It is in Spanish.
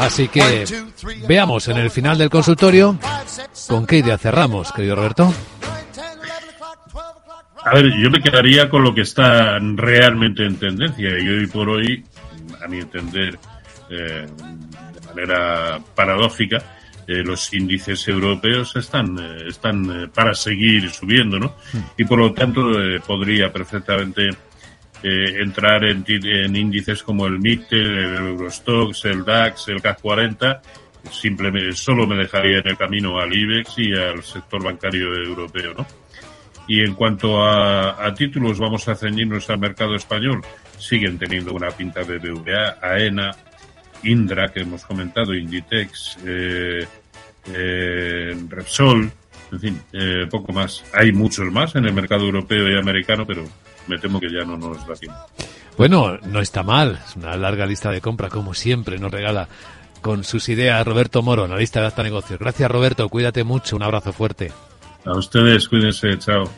Así que veamos en el final del consultorio con qué idea cerramos, querido Roberto. A ver, yo me quedaría con lo que está realmente en tendencia y hoy por hoy, a mi entender, eh, de manera paradójica, eh, los índices europeos están, eh, están para seguir subiendo, ¿no? Hmm. Y por lo tanto podría perfectamente entrar en, en, índices como el MIT, el Eurostox, el DAX, el CAC 40 simplemente solo me dejaría en el camino al IBEX y al sector bancario europeo, ¿no? Y en cuanto a, títulos, vamos a ceñirnos al mercado español. Siguen teniendo una pinta de BVA, AENA, Indra, que hemos comentado, Inditex, eh, eh, Repsol, en fin, eh, poco más. Hay muchos más en el mercado europeo y americano, pero me temo que ya no nos da tiempo. Bueno, no está mal. Es una larga lista de compra, como siempre nos regala con sus ideas Roberto Moro, analista de Hasta Negocios. Gracias, Roberto. Cuídate mucho. Un abrazo fuerte. A ustedes, cuídense. Chao.